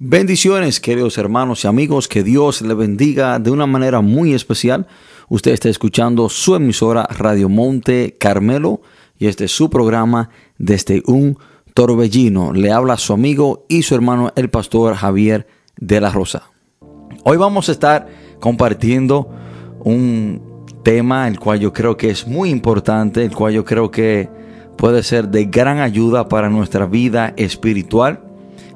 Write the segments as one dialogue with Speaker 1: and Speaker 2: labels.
Speaker 1: Bendiciones, queridos hermanos y amigos, que Dios le bendiga de una manera muy especial. Usted está escuchando su emisora Radio Monte Carmelo y este es su programa desde un torbellino. Le habla su amigo y su hermano el pastor Javier de la Rosa. Hoy vamos a estar compartiendo un tema el cual yo creo que es muy importante, el cual yo creo que puede ser de gran ayuda para nuestra vida espiritual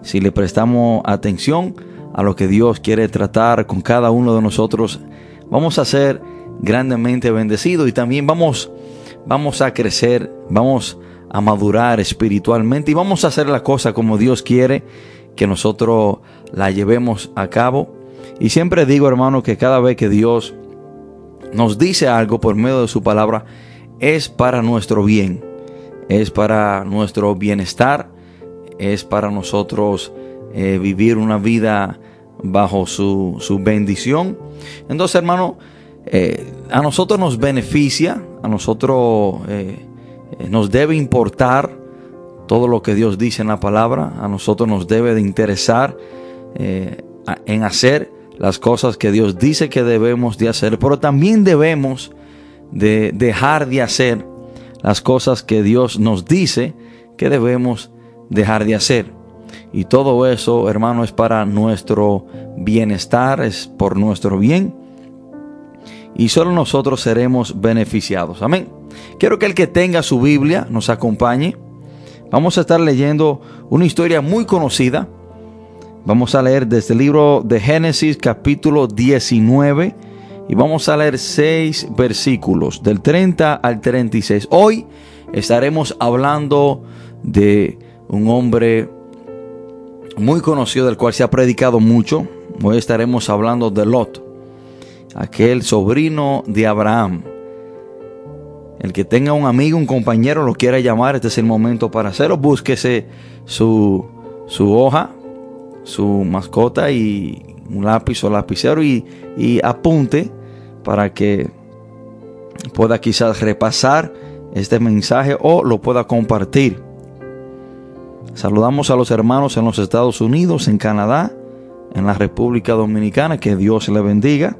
Speaker 1: si le prestamos atención a lo que Dios quiere tratar con cada uno de nosotros, vamos a ser grandemente bendecidos y también vamos, vamos a crecer, vamos a madurar espiritualmente y vamos a hacer la cosa como Dios quiere que nosotros la llevemos a cabo. Y siempre digo, hermano, que cada vez que Dios nos dice algo por medio de su palabra, es para nuestro bien, es para nuestro bienestar, es para nosotros eh, vivir una vida bajo su, bendición. Entonces, hermano, eh, a nosotros nos beneficia, a nosotros eh, nos debe importar todo lo que Dios dice en la palabra, a nosotros nos debe de interesar en hacer las cosas que Dios dice que debemos de hacer, pero también debemos de dejar de hacer las cosas que Dios nos dice que debemos dejar de hacer. Y todo eso, hermano, es para nuestro bienestar, es por nuestro bien. Y solo nosotros seremos beneficiados. Amén. Quiero que el que tenga su Biblia nos acompañe. Vamos a estar leyendo una historia muy conocida. Vamos a leer desde el libro de Génesis capítulo 19 y vamos a leer seis versículos del 30 al 36. Hoy estaremos hablando de un hombre muy conocido del cual se ha predicado mucho. Hoy estaremos hablando de Lot, aquel sobrino de Abraham. El que tenga un amigo, un compañero, lo quiera llamar, este es el momento para hacerlo. Búsquese su, su hoja, su mascota y un lápiz o lapicero y, y apunte para que pueda quizás repasar este mensaje o lo pueda compartir. Saludamos a los hermanos en los Estados Unidos, en Canadá, en la República Dominicana, que Dios le bendiga.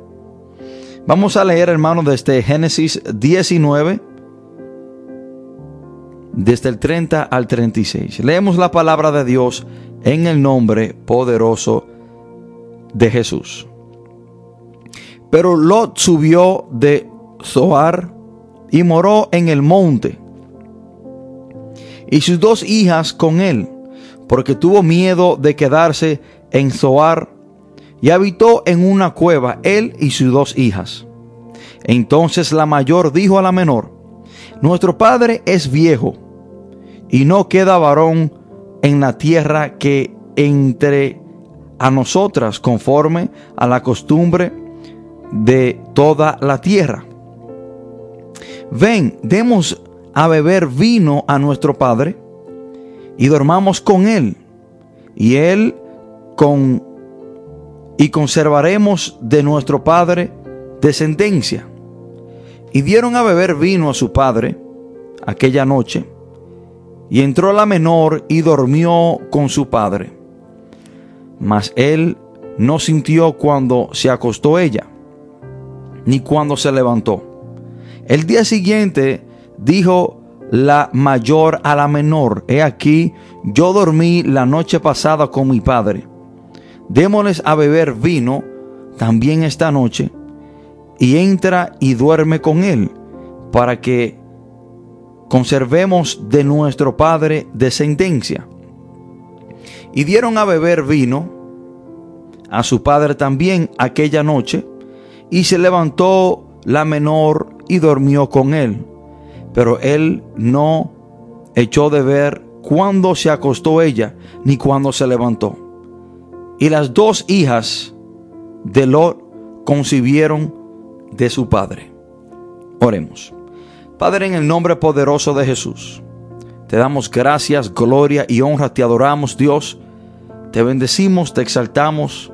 Speaker 1: Vamos a leer, hermanos, desde Génesis 19, desde el 30 al 36. Leemos la palabra de Dios en el nombre poderoso de Jesús. Pero Lot subió de Zoar y moró en el monte y sus dos hijas con él, porque tuvo miedo de quedarse en Zoar, y habitó en una cueva él y sus dos hijas. Entonces la mayor dijo a la menor, Nuestro padre es viejo, y no queda varón en la tierra que entre a nosotras conforme a la costumbre de toda la tierra. Ven, demos a beber vino a nuestro Padre y dormamos con Él y Él con y conservaremos de nuestro Padre descendencia. Y dieron a beber vino a su padre aquella noche, y entró la menor y durmió con su padre. Mas él no sintió cuando se acostó ella, ni cuando se levantó. El día siguiente dijo la mayor a la menor, he aquí, yo dormí la noche pasada con mi padre. Démosles a beber vino también esta noche, y entra y duerme con él, para que conservemos de nuestro padre descendencia. Y dieron a beber vino a su padre también aquella noche, y se levantó la menor y durmió con él pero él no echó de ver cuándo se acostó ella ni cuándo se levantó. Y las dos hijas de Lot concibieron de su padre. Oremos. Padre, en el nombre poderoso de Jesús, te damos gracias, gloria y honra, te adoramos Dios, te bendecimos, te exaltamos,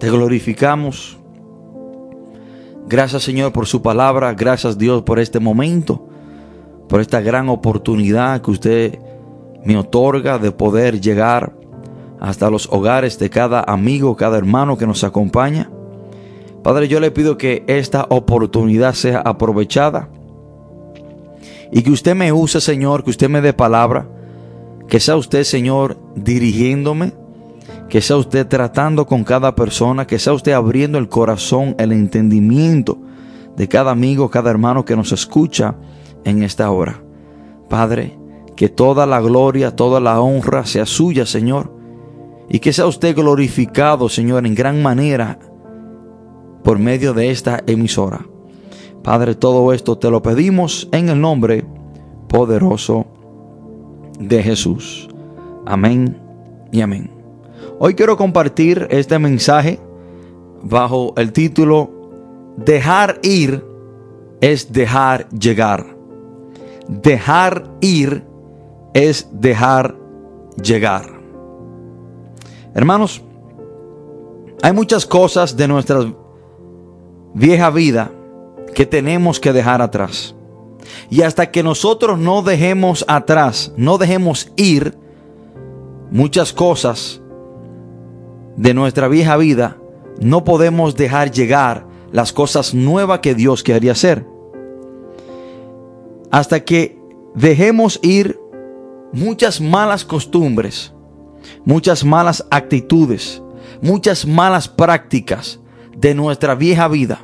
Speaker 1: te glorificamos. Gracias Señor por su palabra, gracias Dios por este momento, por esta gran oportunidad que usted me otorga de poder llegar hasta los hogares de cada amigo, cada hermano que nos acompaña. Padre, yo le pido que esta oportunidad sea aprovechada y que usted me use, Señor, que usted me dé palabra, que sea usted, Señor, dirigiéndome, que sea usted tratando con cada persona, que sea usted abriendo el corazón, el entendimiento de cada amigo, cada hermano que nos escucha en esta hora. Padre, que toda la gloria, toda la honra sea suya, Señor, y que sea usted glorificado, Señor, en gran manera por medio de esta emisora. Padre, todo esto te lo pedimos en el nombre poderoso de Jesús. Amén y amén. Hoy quiero compartir este mensaje bajo el título Dejar ir es dejar llegar. Dejar ir es dejar llegar. Hermanos, hay muchas cosas de nuestra vieja vida que tenemos que dejar atrás. Y hasta que nosotros no dejemos atrás, no dejemos ir muchas cosas de nuestra vieja vida, no podemos dejar llegar las cosas nuevas que Dios quería hacer. Hasta que dejemos ir muchas malas costumbres, muchas malas actitudes, muchas malas prácticas de nuestra vieja vida.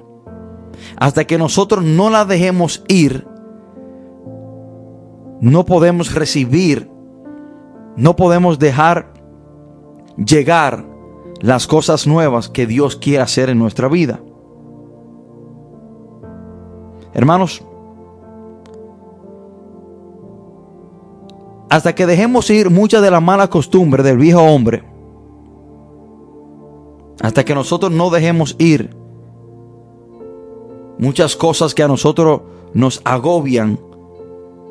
Speaker 1: Hasta que nosotros no la dejemos ir, no podemos recibir, no podemos dejar llegar las cosas nuevas que Dios quiere hacer en nuestra vida. Hermanos, hasta que dejemos ir muchas de las malas costumbres del viejo hombre, hasta que nosotros no dejemos ir muchas cosas que a nosotros nos agobian,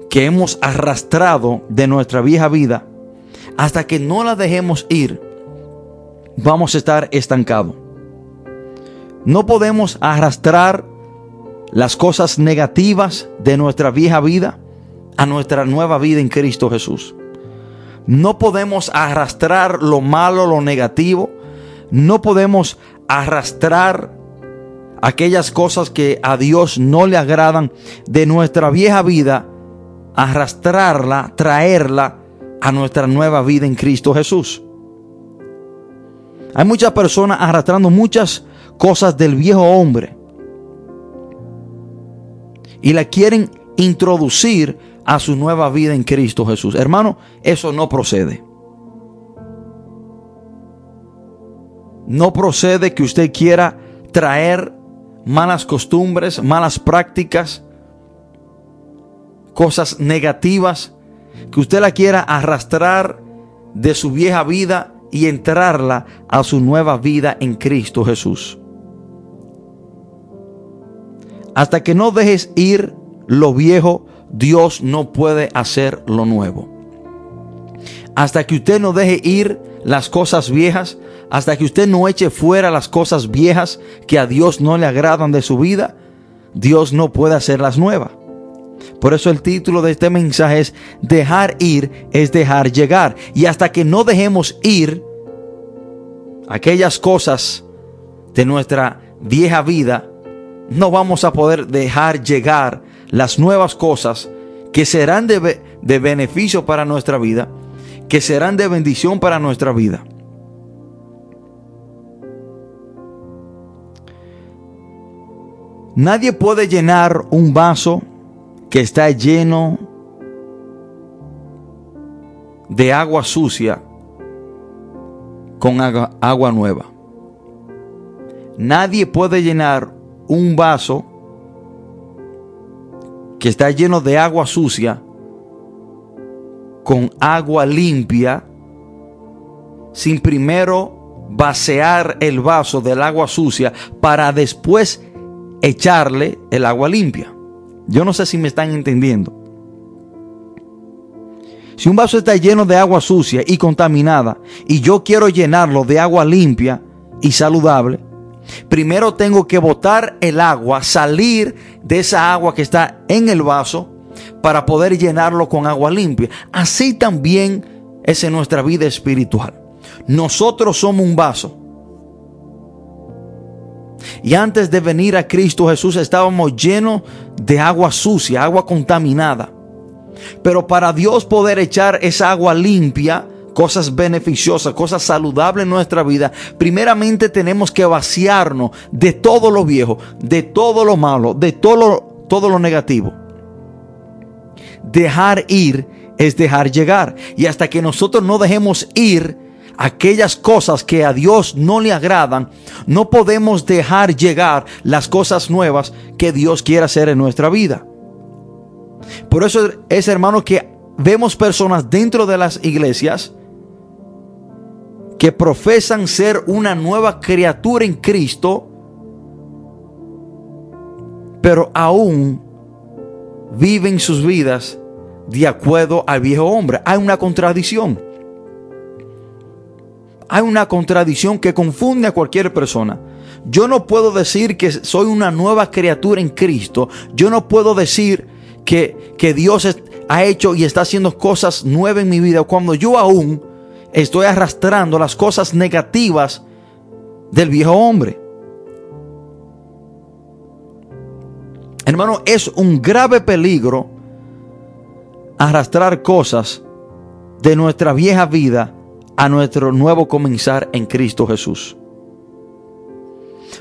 Speaker 1: que hemos arrastrado de nuestra vieja vida, hasta que no las dejemos ir, vamos a estar estancados. No podemos arrastrar las cosas negativas de nuestra vieja vida a nuestra nueva vida en Cristo Jesús. No podemos arrastrar lo malo, lo negativo. No podemos arrastrar aquellas cosas que a Dios no le agradan de nuestra vieja vida, arrastrarla, traerla a nuestra nueva vida en Cristo Jesús. Hay muchas personas arrastrando muchas cosas del viejo hombre y la quieren introducir a su nueva vida en Cristo Jesús. Hermano, eso no procede. No procede que usted quiera traer malas costumbres, malas prácticas, cosas negativas, que usted la quiera arrastrar de su vieja vida y entrarla a su nueva vida en Cristo Jesús. Hasta que no dejes ir lo viejo, Dios no puede hacer lo nuevo. Hasta que usted no deje ir las cosas viejas, hasta que usted no eche fuera las cosas viejas que a Dios no le agradan de su vida, Dios no puede hacer las nuevas. Por eso el título de este mensaje es dejar ir es dejar llegar. Y hasta que no dejemos ir aquellas cosas de nuestra vieja vida, no vamos a poder dejar llegar las nuevas cosas que serán de, de beneficio para nuestra vida, que serán de bendición para nuestra vida. Nadie puede llenar un vaso que está lleno de agua sucia con agua, nueva. Nadie puede llenar un vaso que está lleno de agua sucia con agua limpia sin primero vaciar el vaso del agua sucia para después echarle el agua limpia. Yo no sé si me están entendiendo. Si un vaso está lleno de agua sucia y contaminada y yo quiero llenarlo de agua limpia y saludable, Primero tengo que botar el agua, salir de esa agua que está en el vaso para poder llenarlo con agua limpia. Así también es en nuestra vida espiritual. nosotros somos un vaso. Y antes de venir a Cristo Jesús estábamos llenos de agua sucia, agua contaminada. Pero para Dios poder echar esa agua limpia, cosas beneficiosas, cosas saludables en nuestra vida, primeramente tenemos que vaciarnos de todo lo viejo, de todo lo malo, de todo lo, todo lo negativo. Dejar ir es dejar llegar. Y hasta que nosotros no dejemos ir aquellas cosas que a Dios no le agradan, no podemos dejar llegar las cosas nuevas que Dios quiere hacer en nuestra vida. Por eso es, hermano, que vemos personas dentro de las iglesias que profesan ser una nueva criatura en Cristo, pero aún viven sus vidas de acuerdo al viejo hombre. Hay una contradicción. Hay una contradicción que confunde a cualquier persona. Yo no puedo decir que soy una nueva criatura en Cristo. Yo no puedo decir que, que Dios ha hecho y está haciendo cosas nuevas en mi vida cuando yo aún estoy arrastrando las cosas negativas del viejo hombre. Hermano, es un grave peligro arrastrar cosas de nuestra vieja vida a nuestro nuevo comenzar en Cristo Jesús.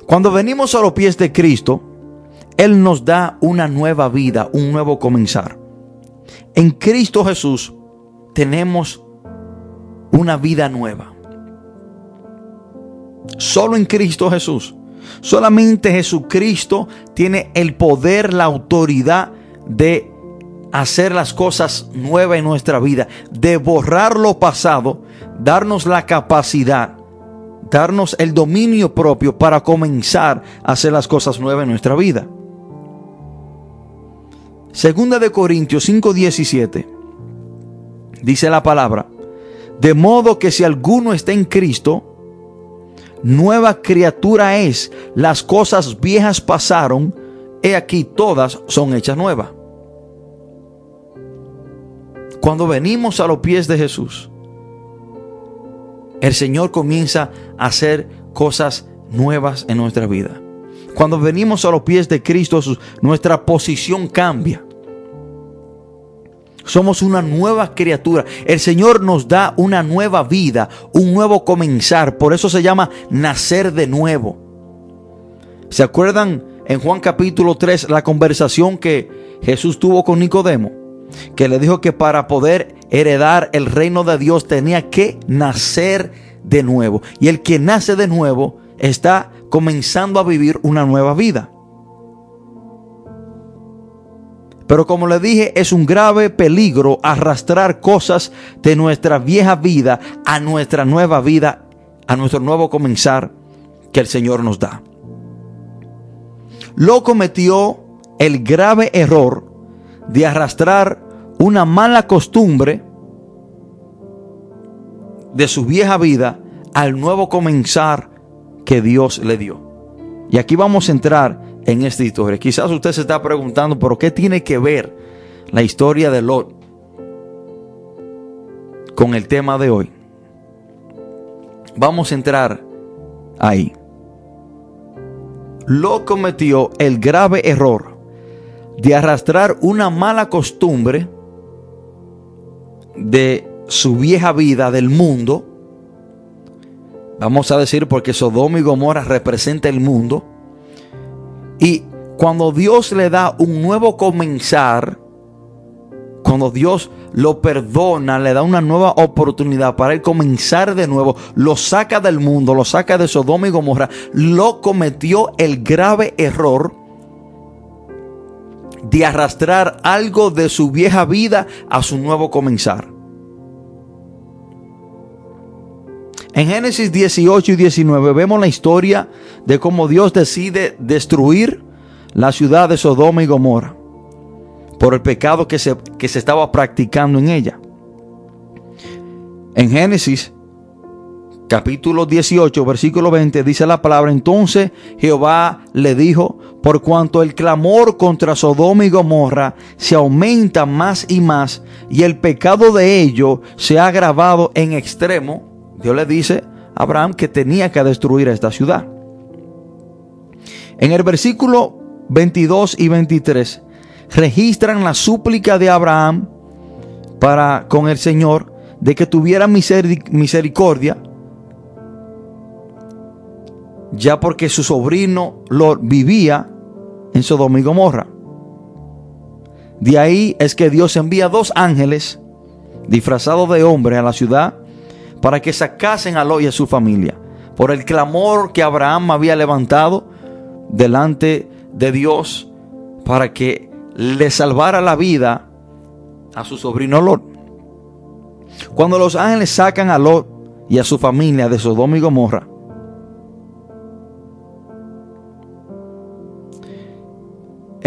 Speaker 1: Cuando venimos a los pies de Cristo, Él nos da una nueva vida, un nuevo comenzar. En Cristo Jesús tenemos una vida nueva. Solo en Cristo Jesús. Solamente Jesucristo tiene el poder, la autoridad de hacer las cosas nuevas en nuestra vida, de borrar lo pasado, darnos la capacidad, darnos el dominio propio para comenzar a hacer las cosas nuevas en nuestra vida. Segunda de Corintios 5:17 dice la palabra, de modo que si alguno está en Cristo, nueva criatura es, las cosas viejas pasaron, he aquí todas son hechas nuevas. Cuando venimos a los pies de Jesús, el Señor comienza a hacer cosas nuevas en nuestra vida. Cuando venimos a los pies de Cristo, nuestra posición cambia. Somos una nueva criatura. El Señor nos da una nueva vida, un nuevo comenzar. Por eso se llama nacer de nuevo. ¿Se acuerdan en Juan capítulo 3 la conversación que Jesús tuvo con Nicodemo? Que le dijo que para poder heredar el reino de Dios tenía que nacer de nuevo. Y el que nace de nuevo está comenzando a vivir una nueva vida. Pero como le dije, es un grave peligro arrastrar cosas de nuestra vieja vida a nuestra nueva vida, a nuestro nuevo comenzar que el Señor nos da. Lo cometió el grave error de arrastrar una mala costumbre de su vieja vida al nuevo comenzar que Dios le dio. Y aquí vamos a entrar en esta historia. Quizás usted se está preguntando, pero ¿qué tiene que ver la historia de Lot con el tema de hoy? Vamos a entrar ahí. Lot cometió el grave error de arrastrar una mala costumbre de su vieja vida del mundo. Vamos a decir porque Sodoma y Gomorra representa el mundo. Y cuando Dios le da un nuevo comenzar, cuando Dios lo perdona, le da una nueva oportunidad para él comenzar de nuevo, lo saca del mundo, lo saca de Sodoma y Gomorra, lo cometió el grave error de arrastrar algo de su vieja vida a su nuevo comenzar. En Génesis 18 y 19 vemos la historia de cómo Dios decide destruir la ciudad de Sodoma y Gomorra por el pecado que se, que se estaba practicando en ella. En Génesis capítulo 18, versículo 20, dice la palabra, entonces Jehová le dijo, por cuanto el clamor contra Sodoma y Gomorra se aumenta más y más, y el pecado de ellos se ha agravado en extremo, Dios le dice a Abraham que tenía que destruir esta ciudad. En el versículo 22 y 23 registran la súplica de Abraham para con el Señor de que tuviera misericordia, ya porque su sobrino lo vivía en Sodoma y Gomorra. De ahí es que Dios envía dos ángeles disfrazados de hombre a la ciudad para que sacasen a Lot y a su familia por el clamor que Abraham había levantado delante de Dios para que le salvara la vida a su sobrino Lot. Cuando los ángeles sacan a Lot y a su familia de Sodoma y Gomorra,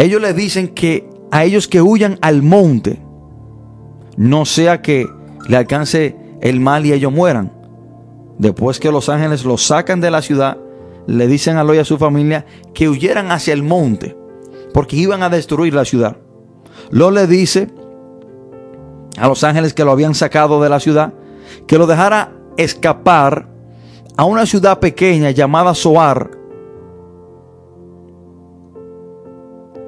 Speaker 1: ellos le dicen que a ellos que huyan al monte, no sea que le alcance el mal y ellos mueran. Después que los ángeles los sacan de la ciudad, le dicen a Lot y a su familia que huyeran hacia el monte, porque iban a destruir la ciudad. Lot le dice a los ángeles que lo habían sacado de la ciudad, que lo dejara escapar a una ciudad pequeña llamada Soar.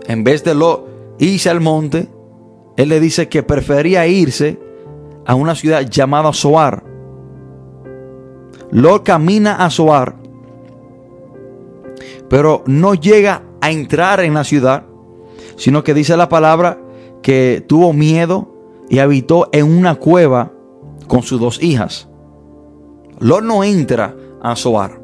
Speaker 1: En vez de lo irse al monte, él le dice que prefería irse a una ciudad llamada Soar. Lo camina a Soar, pero no llega a entrar en la ciudad, sino que dice la palabra que tuvo miedo y habitó en una cueva con sus dos hijas. Lot no entra a Soar.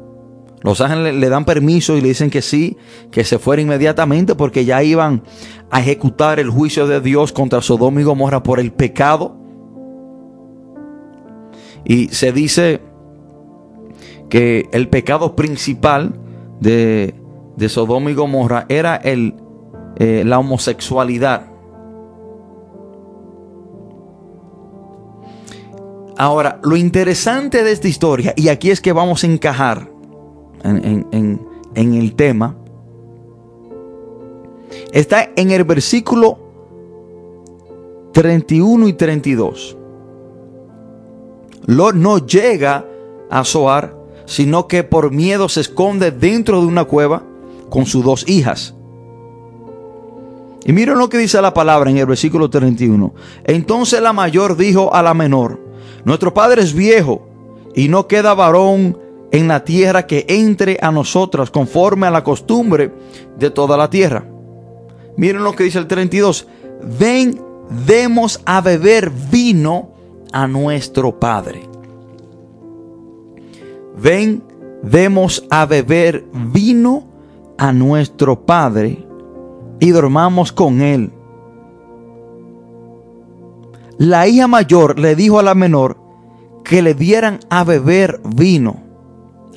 Speaker 1: Los ángeles le dan permiso y le dicen que sí, que se fuera inmediatamente porque ya iban a ejecutar el juicio de Dios contra Sodoma y Gomorra por el pecado. Y se dice que el pecado principal de, de Sodoma y Gomorra era el, eh, la homosexualidad. Ahora, lo interesante de esta historia, y aquí es que vamos a encajar en, el tema, está en el versículo 31 y 32. Lot no llega a Zoar, sino que por miedo se esconde dentro de una cueva con sus dos hijas. Y miren lo que dice la palabra en el versículo 31. Entonces la mayor dijo a la menor, nuestro Padre es viejo y no queda varón en la tierra que entre a nosotras conforme a la costumbre de toda la tierra. Miren lo que dice el 32. Ven, demos a beber vino a nuestro Padre. Ven, demos a beber vino a nuestro Padre y dormamos con él la hija mayor le dijo a la menor que le dieran a beber vino.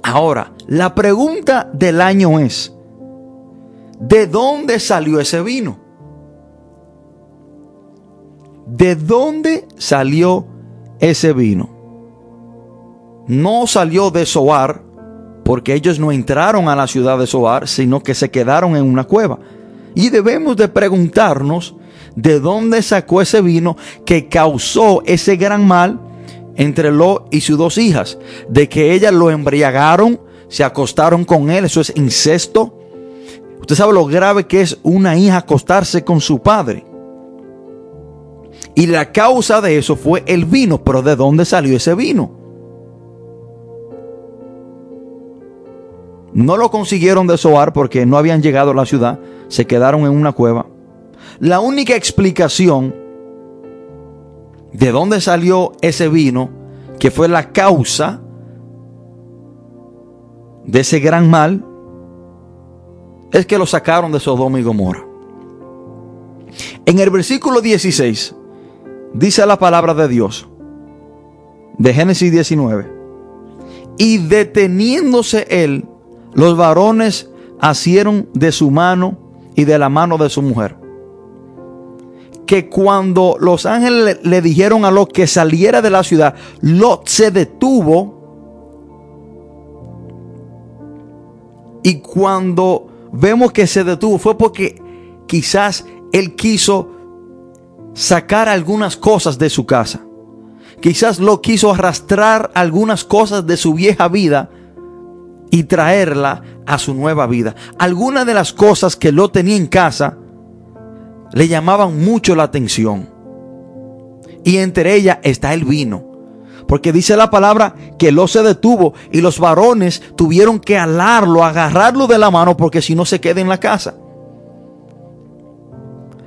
Speaker 1: Ahora, la pregunta del año es, ¿de dónde salió ese vino? ¿De dónde salió ese vino? No salió de Soar, porque ellos no entraron a la ciudad de Soar, sino que se quedaron en una cueva. Y debemos de preguntarnos de dónde sacó ese vino que causó ese gran mal entre Lot y sus dos hijas, de que ellas lo embriagaron, se acostaron con él, eso es incesto. Usted sabe lo grave que es una hija acostarse con su padre. Y la causa de eso fue el vino, pero ¿de dónde salió ese vino? No lo consiguieron desoar porque no habían llegado a la ciudad, se quedaron en una cueva. La única explicación de dónde salió ese vino, que fue la causa de ese gran mal, es que lo sacaron de Sodoma y Gomorra. En el versículo 16 dice la palabra de Dios, de Génesis 19, y deteniéndose él, los varones asieron de su mano y de la mano de su mujer que cuando los ángeles le, dijeron a Lot que saliera de la ciudad, Lot se detuvo. Y cuando vemos que se detuvo fue porque quizás él quiso sacar algunas cosas de su casa. quizás lo quiso arrastrar algunas cosas de su vieja vida y traerla a su nueva vida. Algunas de las cosas que lo tenía en casa le llamaban mucho la atención. Y entre ellas está el vino. Porque dice la palabra que lo se detuvo y los varones tuvieron que alarlo, agarrarlo de la mano porque si no se queda en la casa.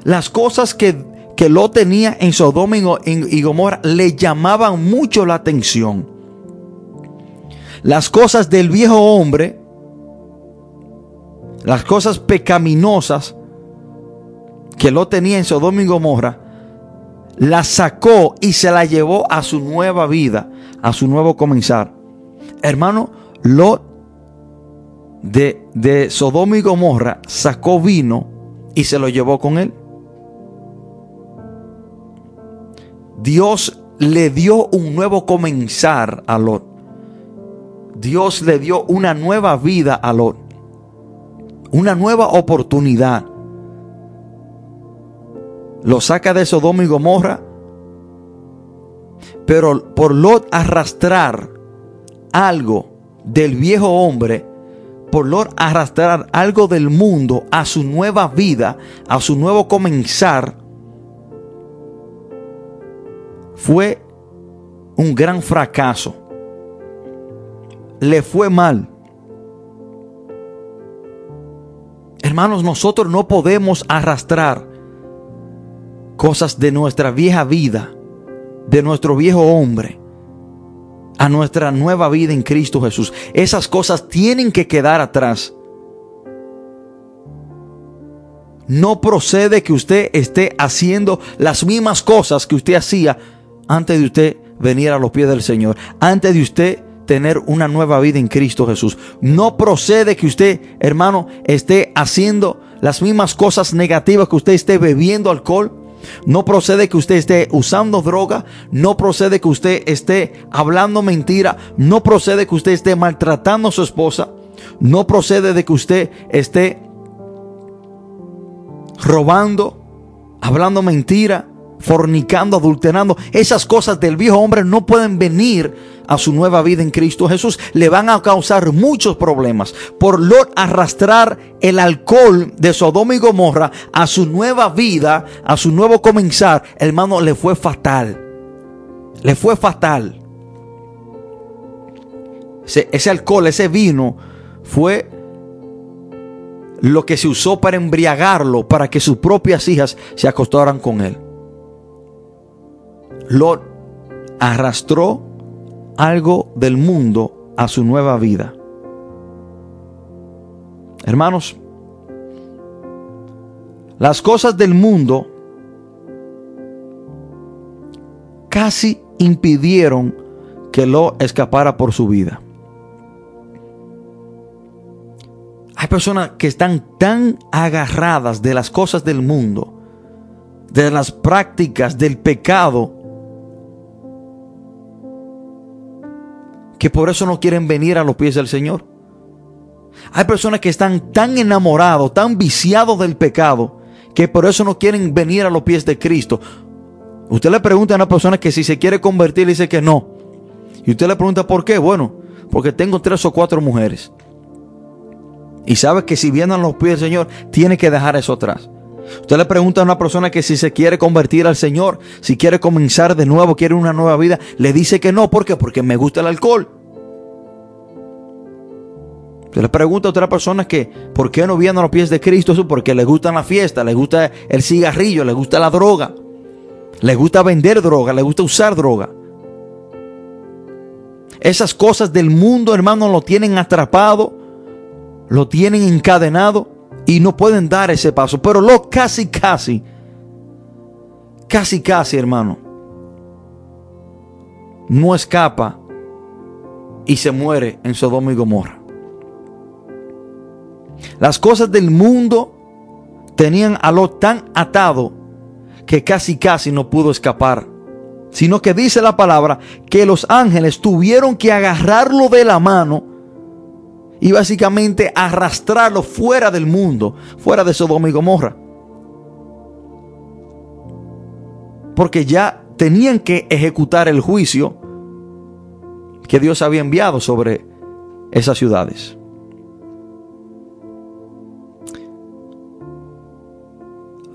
Speaker 1: Las cosas que, que lo tenía en Sodoma y Gomorra le llamaban mucho la atención. Las cosas del viejo hombre, las cosas pecaminosas que lo tenía en Sodoma y Gomorra, la sacó y se la llevó a su nueva vida, a su nuevo comenzar. Hermano, Lot de, de Sodoma y Gomorra sacó vino y se lo llevó con él. Dios le dio un nuevo comenzar a Lot. Dios le dio una nueva vida a Lot. Una nueva oportunidad lo saca de Sodoma y Gomorra, pero por Lot arrastrar algo del viejo hombre, por Lot arrastrar algo del mundo a su nueva vida, a su nuevo comenzar, fue un gran fracaso. Le fue mal. Hermanos, nosotros no podemos arrastrar cosas de nuestra vieja vida, de nuestro viejo hombre, a nuestra nueva vida en Cristo Jesús. Esas cosas tienen que quedar atrás. No procede que usted esté haciendo las mismas cosas que usted hacía antes de usted venir a los pies del Señor, antes de usted tener una nueva vida en Cristo Jesús. No procede que usted, hermano, esté haciendo las mismas cosas negativas que usted esté bebiendo alcohol, no procede que usted esté usando droga. No procede que usted esté hablando mentira. No procede que usted esté maltratando a su esposa. No procede de que usted esté robando, hablando mentira, fornicando, adulterando. Esas cosas del viejo hombre no pueden venir a su nueva vida en Cristo Jesús, le van a causar muchos problemas. Por Lot arrastrar el alcohol de Sodoma y Gomorra a su nueva vida, a su nuevo comenzar, hermano, le fue fatal. Le fue fatal. Ese, ese alcohol, ese vino, fue lo que se usó para embriagarlo, para que sus propias hijas se acostaran con él. Lot arrastró algo del mundo a su nueva vida. Hermanos, las cosas del mundo casi impidieron que lo escapara por su vida. Hay personas que están tan agarradas de las cosas del mundo, de las prácticas del pecado, que por eso no quieren venir a los pies del Señor. Hay personas que están tan enamorados, tan viciados del pecado, que por eso no quieren venir a los pies de Cristo. Usted le pregunta a una persona que si se quiere convertir, dice que no. Y usted le pregunta por qué. Bueno, porque tengo tres o cuatro mujeres. Y sabe que si vienen a los pies del Señor, tiene que dejar eso atrás. Usted le pregunta a una persona que si se quiere convertir al Señor, si quiere comenzar de nuevo, quiere una nueva vida, le dice que no. ¿Por qué? Porque me gusta el alcohol. Usted le pregunta a otra persona que por qué no vienen a los pies de Cristo, eso porque le gusta la fiesta, le gusta el cigarrillo, le gusta la droga, le gusta vender droga, le gusta usar droga. Esas cosas del mundo, hermano, lo tienen atrapado, lo tienen encadenado y no pueden dar ese paso. Pero lo casi, casi, casi, casi, hermano, no escapa y se muere en Sodoma y Gomorra. Las cosas del mundo tenían a lo tan atado que casi, casi no pudo escapar. Sino que dice la palabra que los ángeles tuvieron que agarrarlo de la mano y básicamente arrastrarlo fuera del mundo, fuera de Sodoma y Gomorra. Porque ya tenían que ejecutar el juicio que Dios había enviado sobre esas ciudades.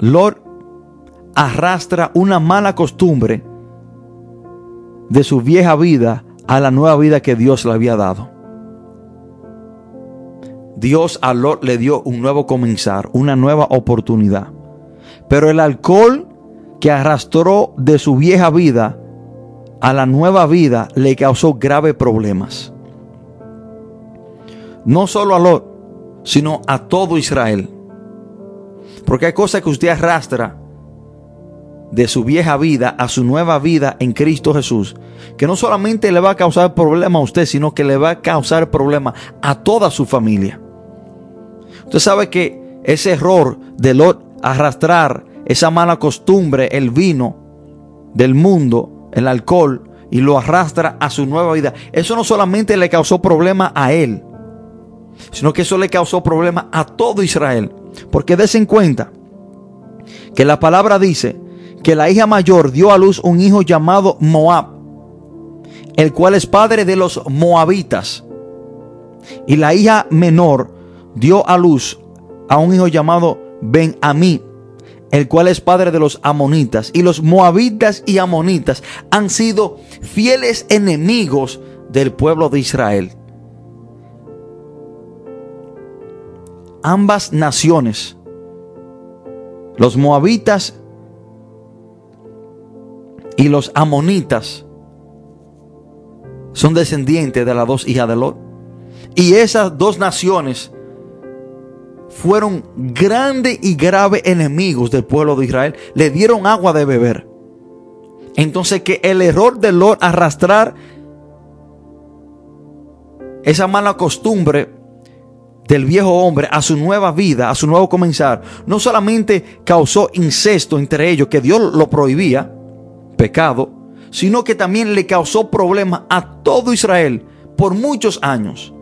Speaker 1: Lord arrastra una mala costumbre de su vieja vida a la nueva vida que Dios le había dado. Dios a Lot le dio un nuevo comenzar, una nueva oportunidad. Pero el alcohol que arrastró de su vieja vida a la nueva vida le causó graves problemas. No solo a Lot, sino a todo Israel. Porque hay cosas que usted arrastra de su vieja vida a su nueva vida en Cristo Jesús, que no solamente le va a causar problema a usted, sino que le va a causar problema a toda su familia. Usted sabe que ese error de arrastrar esa mala costumbre, el vino del mundo, el alcohol, y lo arrastra a su nueva vida, eso no solamente le causó problema a él, sino que eso le causó problema a todo Israel. Porque des en cuenta que la palabra dice que la hija mayor dio a luz un hijo llamado Moab, el cual es padre de los moabitas. Y la hija menor dio a luz a un hijo llamado Ben-Amí, el cual es padre de los amonitas. Y los moabitas y amonitas han sido fieles enemigos del pueblo de Israel. Ambas naciones, los moabitas y los amonitas son descendientes de las dos hijas de Lot. Y esas dos naciones fueron grandes y graves enemigos del pueblo de Israel. Le dieron agua de beber. Entonces que el error de Lot arrastrar esa mala costumbre del viejo hombre a su nueva vida, a su nuevo comenzar, no solamente causó incesto entre ellos, que Dios lo prohibía, pecado, sino que también le causó problemas a todo Israel por muchos años.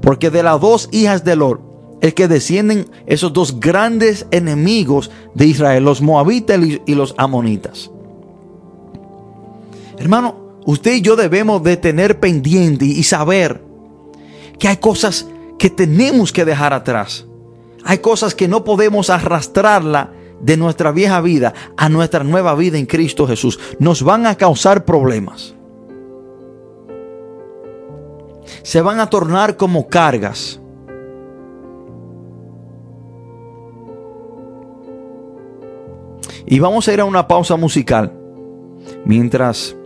Speaker 1: Porque de las dos hijas de Lord es que descienden esos dos grandes enemigos de Israel, los moabitas y los amonitas. Hermano, usted y yo debemos de tener pendiente y saber que hay cosas que tenemos que dejar atrás. Hay cosas que no podemos arrastrarla de nuestra vieja vida a nuestra nueva vida en Cristo Jesús nos van a causar problemas. Se van a tornar como cargas. Y vamos a ir a una pausa musical. Mientras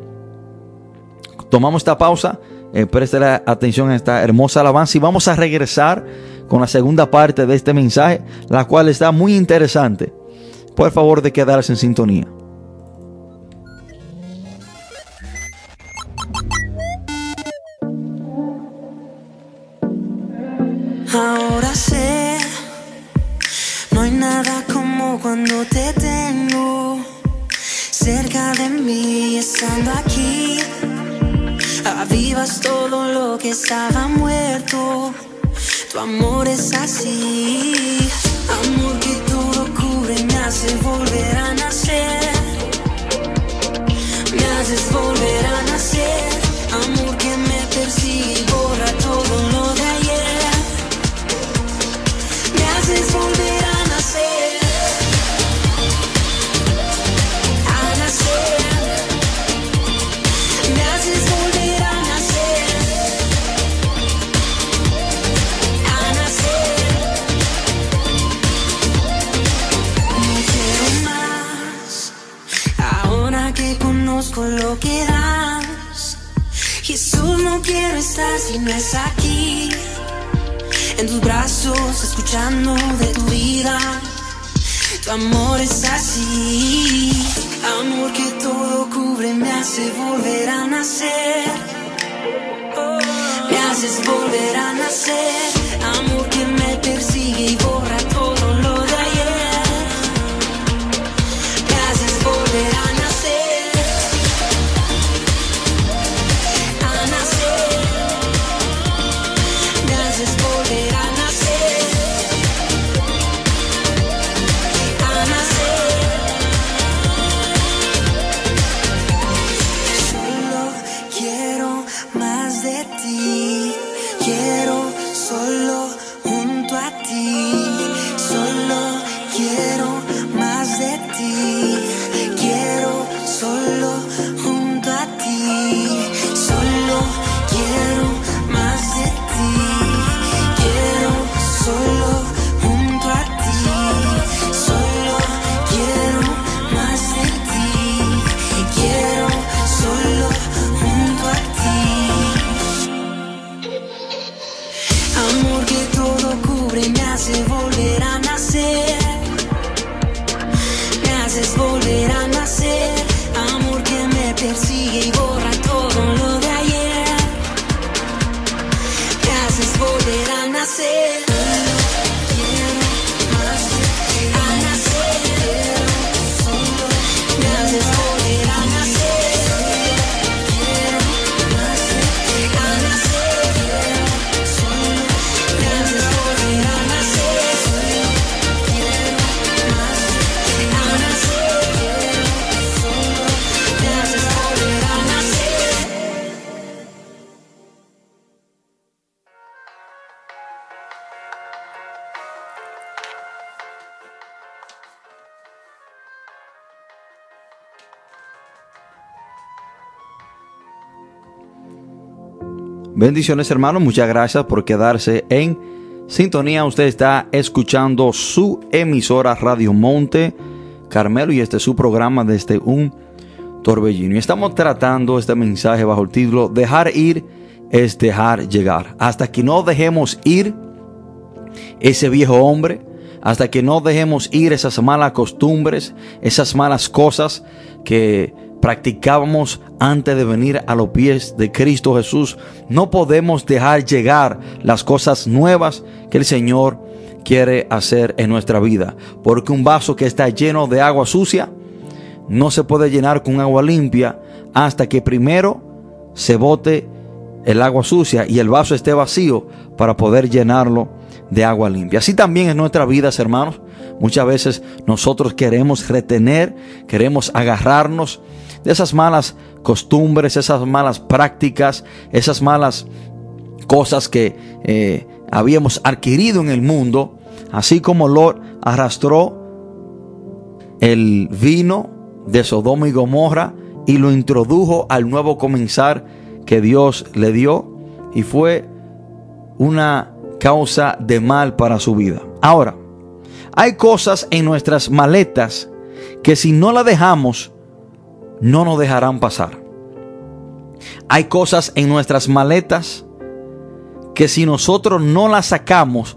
Speaker 1: tomamos esta pausa, eh, atención a esta hermosa alabanza y vamos a regresar con la segunda parte de este mensaje, la cual está muy interesante por favor de quedarse en sintonía.
Speaker 2: Ahora sé, no hay nada como cuando te tengo cerca de mí, estando aquí. Avivas todo lo que estaba muerto. Tu amor es así, amor que me haces volver a nacer. Me haces volver a nacer. Amor que me persigue y borra todo lo de ayer. Me haces volver conozco lo que das. Jesús, no quiero estar si no es aquí. En tus brazos, escuchando de tu vida. Tu amor es así. Amor que todo cubre, me hace volver a nacer. Me haces volver a nacer. Amor que todo cubre me hace volver a nacer. Me haces volver
Speaker 1: Bendiciones hermanos, muchas gracias por quedarse en sintonía. Usted está escuchando su emisora Radio Monte Carmelo y este es su programa desde un torbellino. Y estamos tratando este mensaje bajo el título Dejar ir es dejar llegar. Hasta que no dejemos ir ese viejo hombre, hasta que no dejemos ir esas malas costumbres, esas malas cosas que practicábamos antes de venir a los pies de Cristo Jesús, no podemos dejar llegar las cosas nuevas que el Señor quiere hacer en nuestra vida. Porque un vaso que está lleno de agua sucia no se puede llenar con agua limpia hasta que primero se bote el agua sucia y el vaso esté vacío para poder llenarlo de agua limpia. Así también en nuestras vidas, hermanos. Muchas veces nosotros queremos retener, queremos agarrarnos de esas malas costumbres, esas malas prácticas, esas malas cosas que eh, habíamos adquirido en el mundo, así como Lot arrastró el vino de Sodoma y Gomorra y lo introdujo al nuevo comenzar que Dios le dio y fue una causa de mal para su vida. Ahora, hay cosas en nuestras maletas que si no las dejamos, no nos dejarán pasar. Hay cosas en nuestras maletas que si nosotros no las sacamos,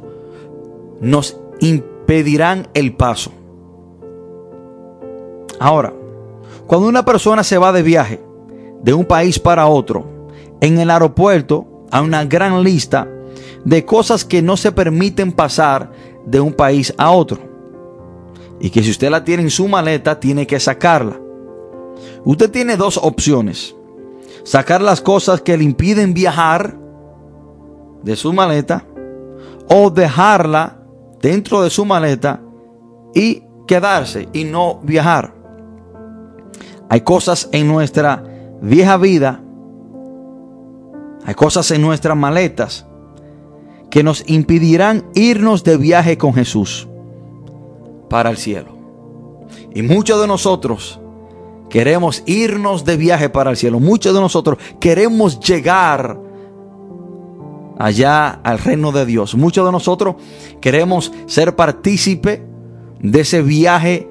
Speaker 1: nos impedirán el paso. Ahora, cuando una persona se va de viaje de un país para otro, en el aeropuerto hay una gran lista de cosas que no se permiten pasar de un país a otro. Y que si usted la tiene en su maleta, tiene que sacarla. Usted tiene dos opciones. Sacar las cosas que le impiden viajar de su maleta o dejarla dentro de su maleta y quedarse y no viajar. Hay cosas en nuestra vieja vida, hay cosas en nuestras maletas que nos impedirán irnos de viaje con Jesús para el cielo. Y muchos de nosotros queremos irnos de viaje para el cielo. Muchos de nosotros queremos llegar allá al reino de Dios. Muchos de nosotros queremos ser partícipe de ese viaje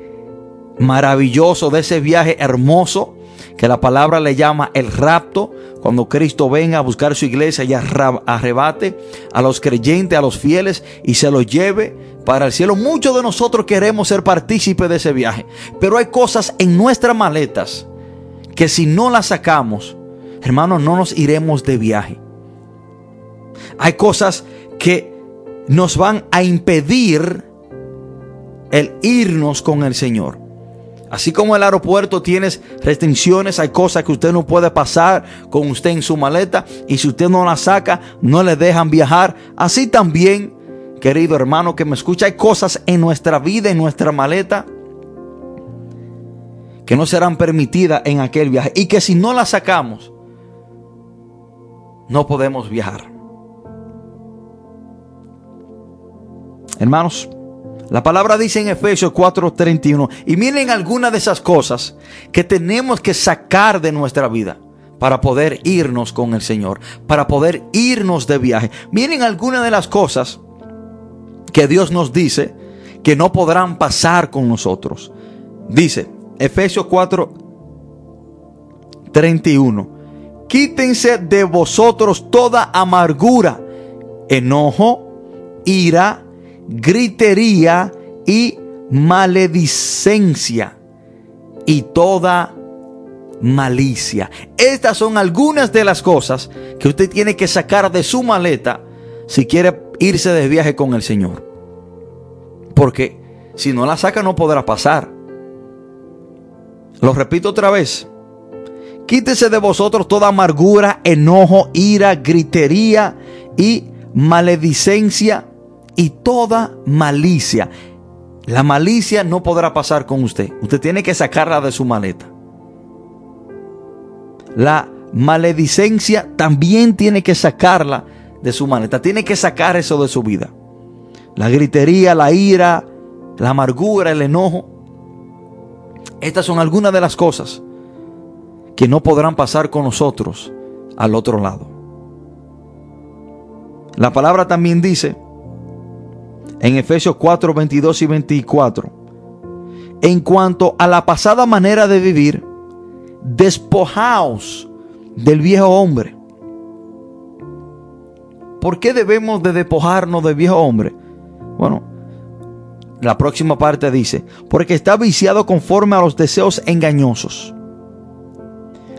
Speaker 1: maravilloso, de ese viaje hermoso que la palabra le llama el rapto, cuando Cristo venga a buscar su iglesia y arrebate a los creyentes, a los fieles y se los lleve para el cielo. Muchos de nosotros queremos ser partícipes de ese viaje, pero hay cosas en nuestras maletas que si no las sacamos, hermanos, no nos iremos de viaje. Hay cosas que nos van a impedir el irnos con el Señor. Así como el aeropuerto tiene restricciones, hay cosas que usted no puede pasar con usted en su maleta y si usted no la saca, no le dejan viajar. Así también, querido hermano que me escucha, hay cosas en nuestra vida, en nuestra maleta, que no serán permitidas en aquel viaje y que si no las sacamos, no podemos viajar. Hermanos, la palabra dice en Efesios 4:31, y miren algunas de esas cosas que tenemos que sacar de nuestra vida para poder irnos con el Señor, para poder irnos de viaje. Miren algunas de las cosas que Dios nos dice que no podrán pasar con nosotros. Dice Efesios 4:31, quítense de vosotros toda amargura, enojo, ira, gritería y maledicencia y toda malicia. Estas son algunas de las cosas que usted tiene que sacar de su maleta si quiere irse de viaje con el Señor. Porque si no la saca no podrá pasar. Lo repito otra vez. Quítese de vosotros toda amargura, enojo, ira, gritería y maledicencia y toda malicia. La malicia no podrá pasar con usted. Usted tiene que sacarla de su maleta. La maledicencia también tiene que sacarla de su maleta. Tiene que sacar eso de su vida. La gritería, la ira, la amargura, el enojo. Estas son algunas de las cosas que no podrán pasar con nosotros al otro lado. La palabra también dice en Efesios 4, 22 y 24, en cuanto a la pasada manera de vivir, despojaos del viejo hombre. ¿Por qué debemos de despojarnos del viejo hombre? Bueno, la próxima parte dice, porque está viciado conforme a los deseos engañosos.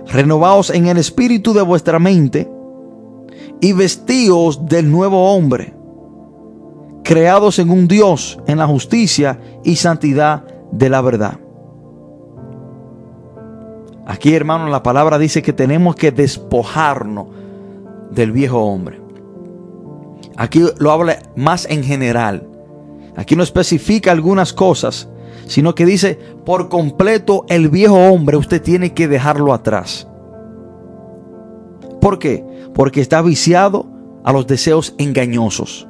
Speaker 1: Renovaos en el espíritu de vuestra mente y vestíos del nuevo hombre, creados en un Dios, en la justicia y santidad de la verdad. Aquí, hermano, la palabra dice que tenemos que despojarnos del viejo hombre. Aquí lo habla más en general. Aquí no especifica algunas cosas, sino que dice, por completo el viejo hombre usted tiene que dejarlo atrás. ¿Por qué? Porque está viciado a los deseos engañosos.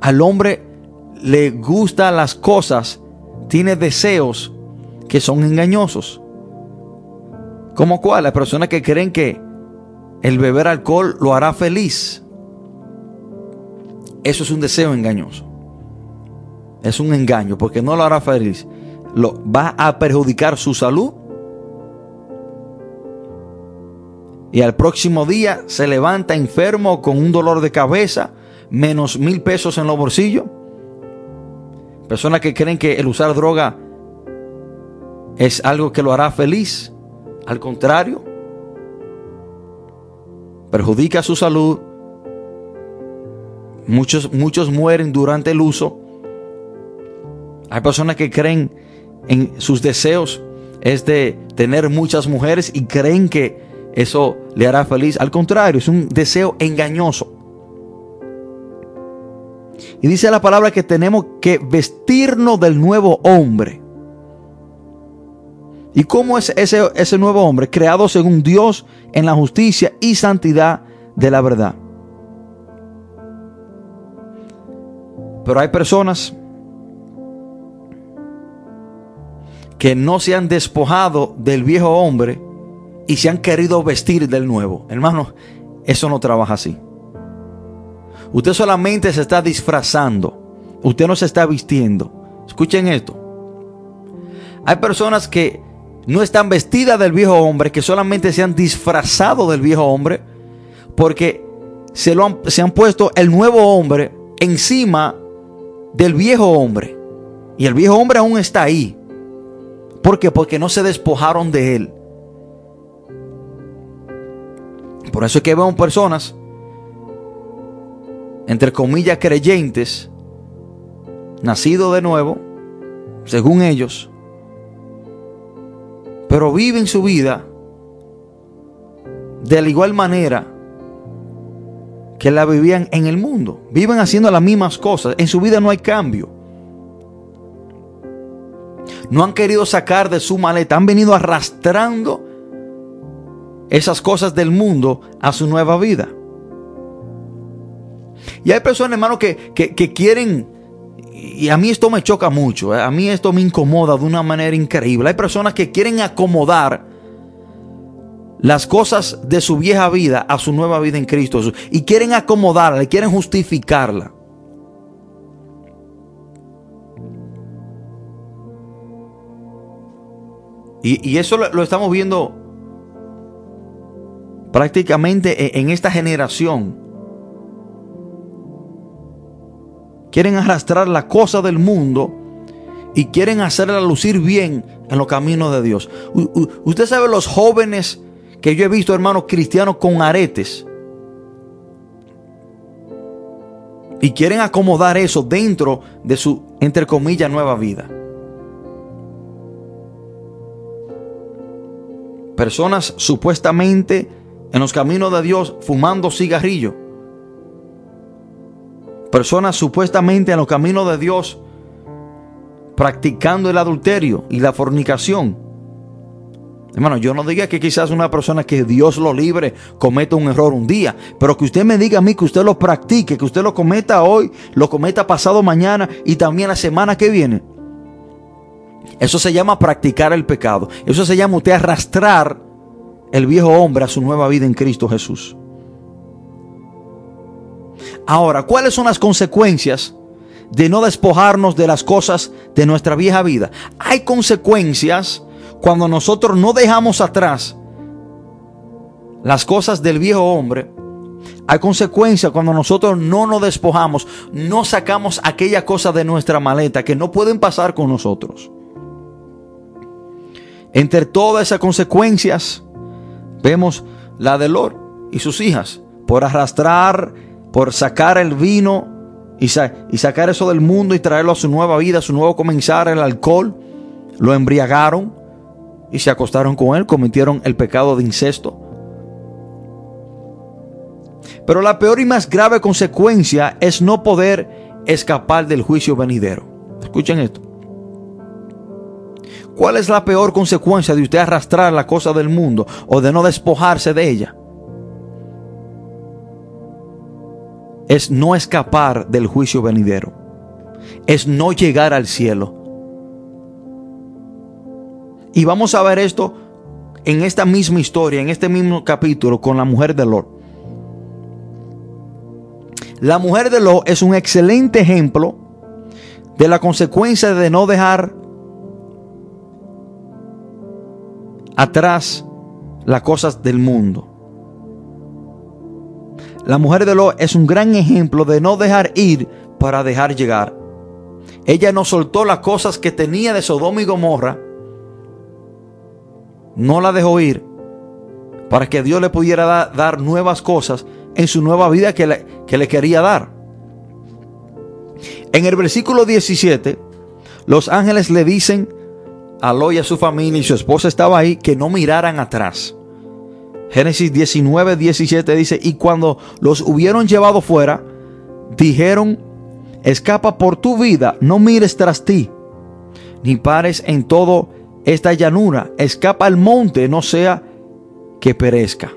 Speaker 1: Al hombre le gustan las cosas, tiene deseos que son engañosos. ¿Cómo cuál? Las personas que creen que el beber alcohol lo hará feliz. Eso es un deseo engañoso. Es un engaño porque no lo hará feliz. Lo va a perjudicar su salud. Y al próximo día se levanta enfermo con un dolor de cabeza, menos mil pesos en los bolsillos. Personas que creen que el usar droga es algo que lo hará feliz. Al contrario, perjudica su salud. Muchos, muchos mueren durante el uso. Hay personas que creen en sus deseos es de tener muchas mujeres y creen que eso le hará feliz. Al contrario, es un deseo engañoso. Y dice la palabra que tenemos que vestirnos del nuevo hombre. ¿Y cómo es ese, ese nuevo hombre? Creado según Dios en la justicia y santidad de la verdad. Pero hay personas que no se han despojado del viejo hombre y se han querido vestir del nuevo. Hermano, eso no trabaja así. Usted solamente se está disfrazando. Usted no se está vistiendo. Escuchen esto. Hay personas que no están vestidas del viejo hombre, que solamente se han disfrazado del viejo hombre, porque se, lo han, se han puesto el nuevo hombre encima del viejo hombre. Y el viejo hombre aún está ahí. ¿Por qué? Porque no se despojaron de él. Por eso es que vemos personas, entre comillas, creyentes, nacidos de nuevo, según ellos, pero viven su vida de la igual manera que la vivían en el mundo. Viven haciendo las mismas cosas. En su vida no hay cambio. No han querido sacar de su maleta. Han venido arrastrando esas cosas del mundo a su nueva vida. Y hay personas, hermano, que, que, quieren, y a mí esto me choca mucho, eh, a mí esto me incomoda de una manera increíble. Hay personas que quieren acomodar las cosas de su vieja vida a su nueva vida en Cristo y quieren acomodarla, quieren justificarla. Y, eso lo, estamos viendo prácticamente en, en esta generación. Quieren arrastrar la cosa del mundo y quieren hacerla lucir bien en los caminos de Dios. usted sabe los jóvenes que yo he visto, hermanos cristianos, con aretes. Y quieren acomodar eso dentro de su, entre comillas, nueva vida. Personas supuestamente en los caminos de Dios fumando cigarrillo. Personas supuestamente en los caminos de Dios practicando el adulterio y la fornicación. Hermano, yo no diga que quizás una persona que Dios lo libre cometa un error un día, pero que usted me diga a mí que usted lo practique, que usted lo cometa hoy, lo cometa pasado mañana y también la semana que viene. Eso se llama practicar el pecado. Eso se llama usted arrastrar el viejo hombre a su nueva vida en Cristo Jesús. Ahora, ¿cuáles son las consecuencias de no despojarnos de las cosas de nuestra vieja vida. Hay consecuencias cuando nosotros no dejamos atrás las cosas del viejo hombre. Hay consecuencias cuando nosotros no nos despojamos, no sacamos aquella cosa de nuestra maleta que no pueden pasar con nosotros. Entre todas esas consecuencias, vemos la de Lor y sus hijas por arrastrar, por sacar el vino y, sacar eso del mundo y traerlo a su nueva vida, a su nuevo comenzar, el alcohol. Lo embriagaron y se acostaron con él, cometieron el pecado de incesto. Pero la peor y más grave consecuencia es no poder escapar del juicio venidero. Escuchen esto. ¿Cuál es la peor consecuencia de usted arrastrar la cosa del mundo o de no despojarse de ella? Es no escapar del juicio venidero. Es no llegar al cielo. Y vamos a ver esto en esta misma historia, en este mismo capítulo con la mujer de Lot. La mujer de Lot es un excelente ejemplo de la consecuencia de no dejar atrás las cosas del mundo. La mujer de Lot es un gran ejemplo de no dejar ir para dejar llegar. Ella no soltó las cosas que tenía de Sodoma y Gomorra. No la dejó ir para que Dios le pudiera dar nuevas cosas en su nueva vida que le, que le quería dar. En el versículo 17, los ángeles le dicen a Lot y a su familia y su esposa estaba ahí que no miraran atrás. Génesis 19, 17 dice, y cuando los hubieron llevado fuera, dijeron, escapa por tu vida, no mires tras ti, ni pares en todo esta llanura, escapa al monte, no sea que perezca.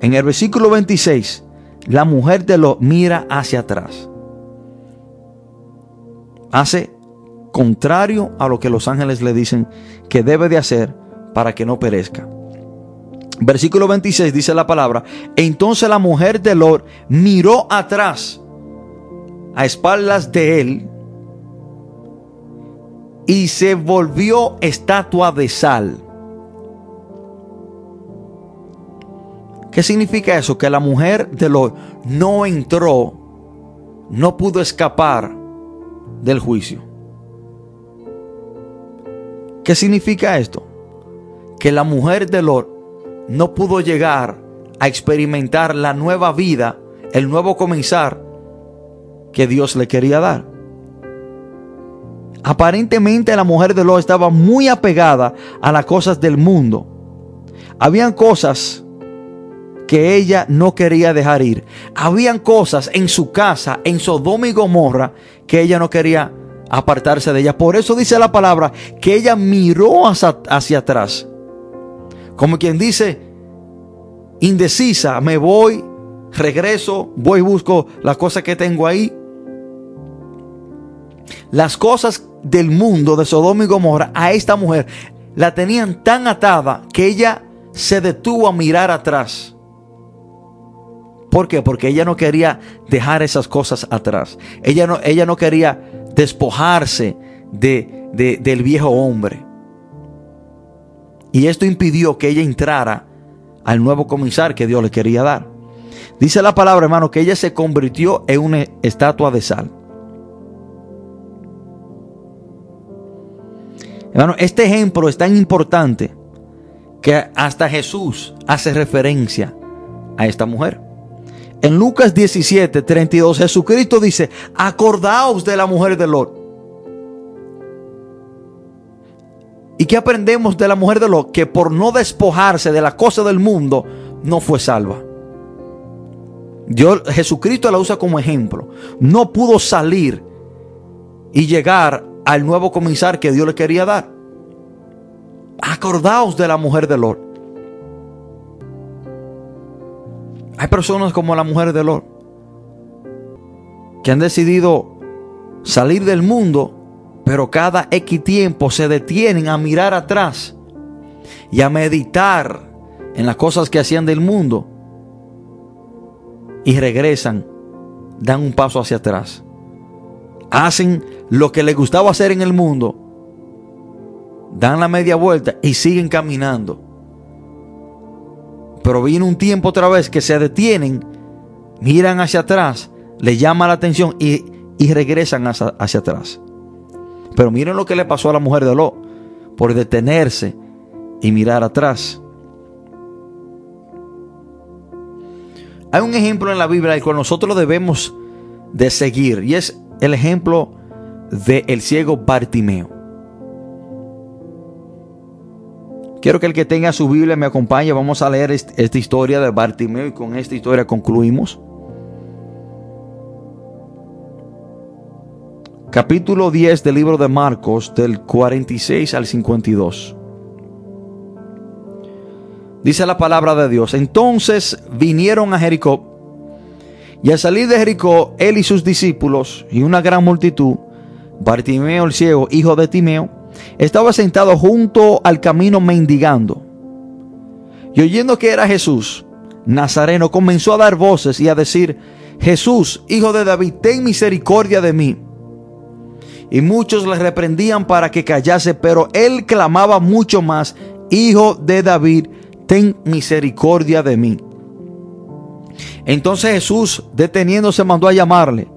Speaker 1: En el versículo 26, la mujer de lo mira hacia atrás. Hace contrario a lo que los ángeles le dicen que debe de hacer para que no perezca. Versículo 26 dice la palabra, entonces la mujer de Lord miró atrás, a espaldas de él, y se volvió estatua de sal. ¿Qué significa eso? Que la mujer de Lord no entró, no pudo escapar del juicio. ¿Qué significa esto? Que la mujer de Lord no pudo llegar a experimentar la nueva vida, el nuevo comenzar que Dios le quería dar. Aparentemente la mujer de Lot estaba muy apegada a las cosas del mundo. Habían cosas que ella no quería dejar ir. Habían cosas en su casa, en Sodoma y Gomorra, que ella no quería apartarse de ella. Por eso dice la palabra que ella miró hacia atrás como quien dice, indecisa, me voy, regreso, voy y busco las cosas que tengo ahí. Las cosas del mundo de Sodoma y Gomorra a esta mujer la tenían tan atada que ella se detuvo a mirar atrás. ¿Por qué? Porque ella no quería dejar esas cosas atrás. Ella no, ella no quería despojarse de, del viejo hombre. Y esto impidió que ella entrara al nuevo comisar que Dios le quería dar. Dice la palabra, hermano, que ella se convirtió en una estatua de sal. Hermano, este ejemplo es tan importante que hasta Jesús hace referencia a esta mujer. En Lucas 17, 32, Jesucristo dice, acordaos de la mujer de Lot. ¿Y qué aprendemos de la mujer de Lot? Que por no despojarse de la cosa del mundo, no fue salva. Dios, Jesucristo la usa como ejemplo. No pudo salir y llegar al nuevo comisar que Dios le quería dar. Acordaos de la mujer de Lot. Hay personas como la mujer de Lot que han decidido salir del mundo, pero cada X tiempo se detienen a mirar atrás y a meditar en las cosas que hacían del mundo y regresan, dan un paso hacia atrás. Hacen lo que les gustaba hacer en el mundo, dan la media vuelta y siguen caminando. Pero viene un tiempo otra vez que se detienen, miran hacia atrás, les llama la atención y, regresan hacia, hacia, atrás. Pero miren lo que le pasó a la mujer de Lot por detenerse y mirar atrás. Hay un ejemplo en la Biblia el cual nosotros debemos de seguir y es el ejemplo del el ciego Bartimeo. Quiero que el que tenga su Biblia me acompañe. Vamos a leer esta historia de Bartimeo y con esta historia concluimos. Capítulo 10 del libro de Marcos del 46 al 52. Dice la palabra de Dios. Entonces vinieron a Jericó. Y al salir de Jericó, él y sus discípulos y una gran multitud, Bartimeo el ciego, hijo de Timeo, estaba sentado junto al camino mendigando. Y oyendo que era Jesús, Nazareno, comenzó a dar voces y a decir, Jesús, hijo de David, ten misericordia de mí. Y muchos le reprendían para que callase, pero él clamaba mucho más, Hijo de David, ten misericordia de mí. Entonces Jesús, deteniéndose, mandó a llamarle.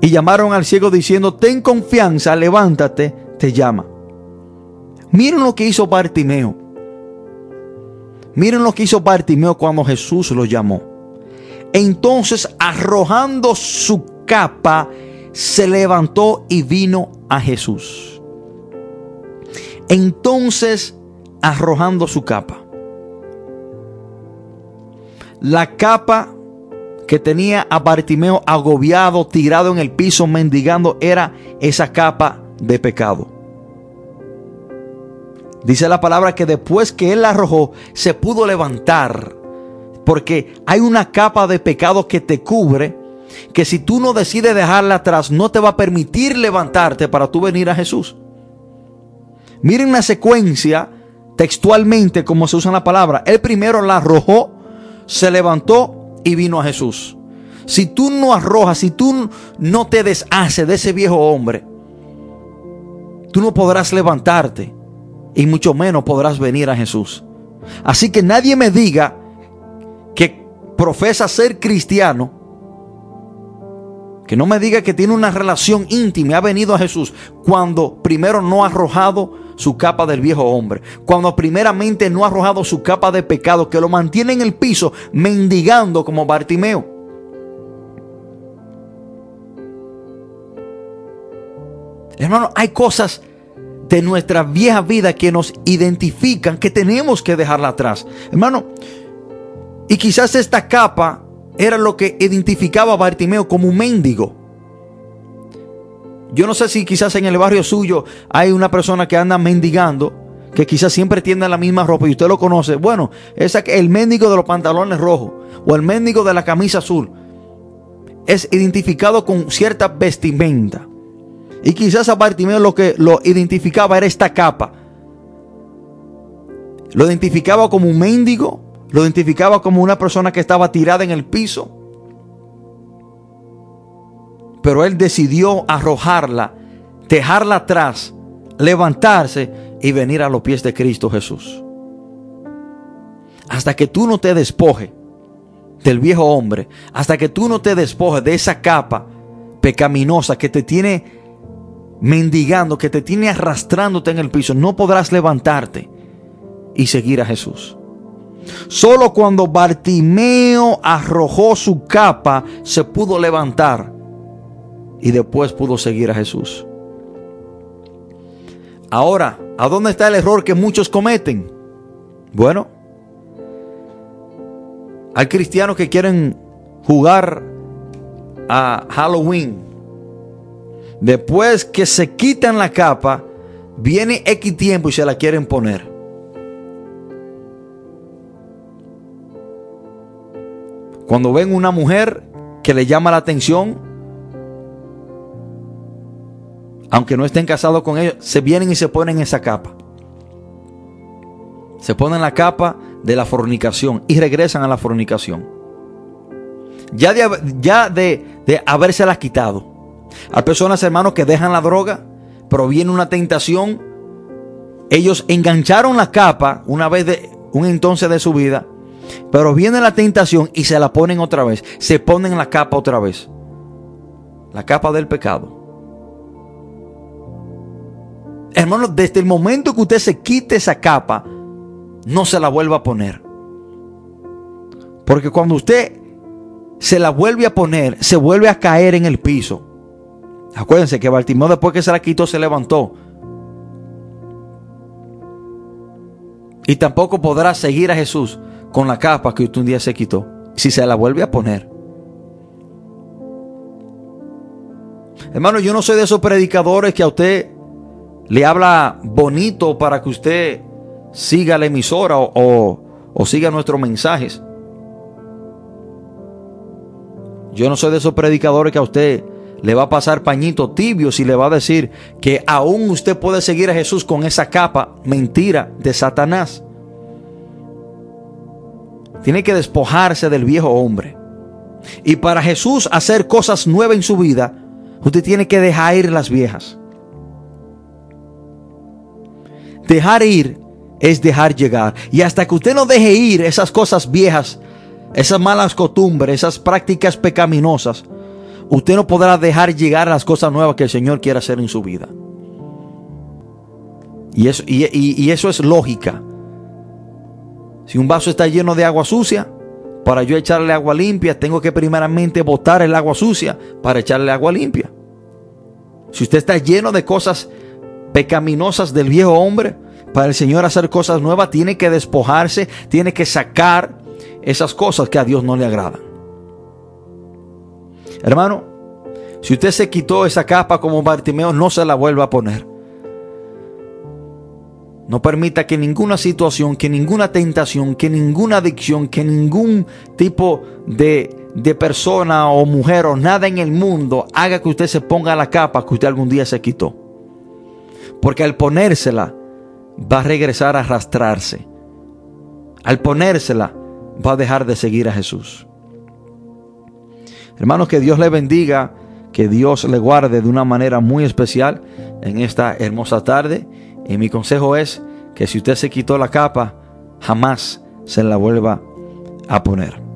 Speaker 1: Y llamaron al ciego diciendo, ten confianza, levántate, te llama. Miren lo que hizo Bartimeo. Miren lo que hizo Bartimeo cuando Jesús lo llamó. Entonces, arrojando su capa, se levantó y vino a Jesús. Entonces, arrojando su capa. La capa que tenía a Bartimeo agobiado, tirado en el piso, mendigando, era esa capa de pecado. Dice la palabra que después que él la arrojó, se pudo levantar. Porque hay una capa de pecado que te cubre, que si tú no decides dejarla atrás, no te va a permitir levantarte para tú venir a Jesús. Miren la secuencia textualmente como se usa la palabra. Él primero la arrojó, se levantó y vino a Jesús. Si tú no arrojas, si tú no te deshaces de ese viejo hombre, tú no podrás levantarte y mucho menos podrás venir a Jesús. Así que nadie me diga que profesa ser cristiano, que no me diga que tiene una relación íntima ha venido a Jesús cuando primero no ha arrojado su capa del viejo hombre, cuando primeramente no ha arrojado su capa de pecado que lo mantiene en el piso mendigando como Bartimeo. Hermano, hay cosas de nuestra vieja vida que nos identifican, que tenemos que dejarla atrás. Hermano, y quizás esta capa era lo que identificaba a Bartimeo como un mendigo. Yo no sé si quizás en el barrio suyo hay una persona que anda mendigando, que quizás siempre tiene la misma ropa y usted lo conoce. Bueno, es el mendigo de los pantalones rojos o el mendigo de la camisa azul. Es identificado con cierta vestimenta. Y quizás a Bartimeo lo que lo identificaba era esta capa. Lo identificaba como un mendigo, lo identificaba como una persona que estaba tirada en el piso. Pero él decidió arrojarla, dejarla atrás, levantarse y venir a los pies de Cristo Jesús. Hasta que tú no te despojes del viejo hombre, hasta que tú no te despojes de esa capa pecaminosa que te tiene mendigando, que te tiene arrastrándote en el piso, no podrás levantarte y seguir a Jesús. Solo cuando Bartimeo arrojó su capa se pudo levantar y después pudo seguir a Jesús. Ahora, ¿a dónde está el error que muchos cometen? Bueno, hay cristianos que quieren jugar a Halloween. Después que se quitan la capa, viene X tiempo y se la quieren poner. Cuando ven una mujer que le llama la atención, aunque no estén casados con ellos, se vienen y se ponen esa capa. Se ponen la capa de la fornicación y regresan a la fornicación. Ya de, ya de, de habérselas quitado. Hay personas, hermanos, que dejan la droga, pero viene una tentación. Ellos engancharon la capa una vez de un entonces de su vida, pero viene la tentación y se la ponen otra vez. Se ponen la capa otra vez. La capa del pecado. Hermano, desde el momento que usted se quite esa capa, no se la vuelva a poner. Porque cuando usted se la vuelve a poner, se vuelve a caer en el piso. Acuérdense que Bartimeo después que se la quitó se levantó. Y tampoco podrá seguir a Jesús con la capa que usted un día se quitó. Si se la vuelve a poner. Hermano, yo no soy de esos predicadores que a usted le habla bonito para que usted siga la emisora o, o, siga nuestros mensajes. Yo no soy de esos predicadores que a usted le va a pasar pañito tibio si le va a decir que aún usted puede seguir a Jesús con esa capa mentira de Satanás. Tiene que despojarse del viejo hombre. Y para Jesús hacer cosas nuevas en su vida, usted tiene que dejar ir las viejas. Dejar ir es dejar llegar. Y hasta que usted no deje ir esas cosas viejas, esas malas costumbres, esas prácticas pecaminosas, usted no podrá dejar llegar las cosas nuevas que el Señor quiere hacer en su vida. Y eso, y, eso es lógica. Si un vaso está lleno de agua sucia, para yo echarle agua limpia, tengo que primeramente botar el agua sucia para echarle agua limpia. Si usted está lleno de cosas pecaminosas del viejo hombre, para el Señor hacer cosas nuevas, tiene que despojarse, tiene que sacar esas cosas que a Dios no le agradan. Hermano, si usted se quitó esa capa como Bartimeo, no se la vuelva a poner. No permita que ninguna situación, que ninguna tentación, que ninguna adicción, que ningún tipo de, de persona o mujer o nada en el mundo haga que usted se ponga la capa que usted algún día se quitó. Porque al ponérsela, va a regresar a arrastrarse. Al ponérsela, va a dejar de seguir a Jesús. Hermanos, que Dios le bendiga, que Dios le guarde de una manera muy especial en esta hermosa tarde. Y mi consejo es que si usted se quitó la capa, jamás se la vuelva a poner.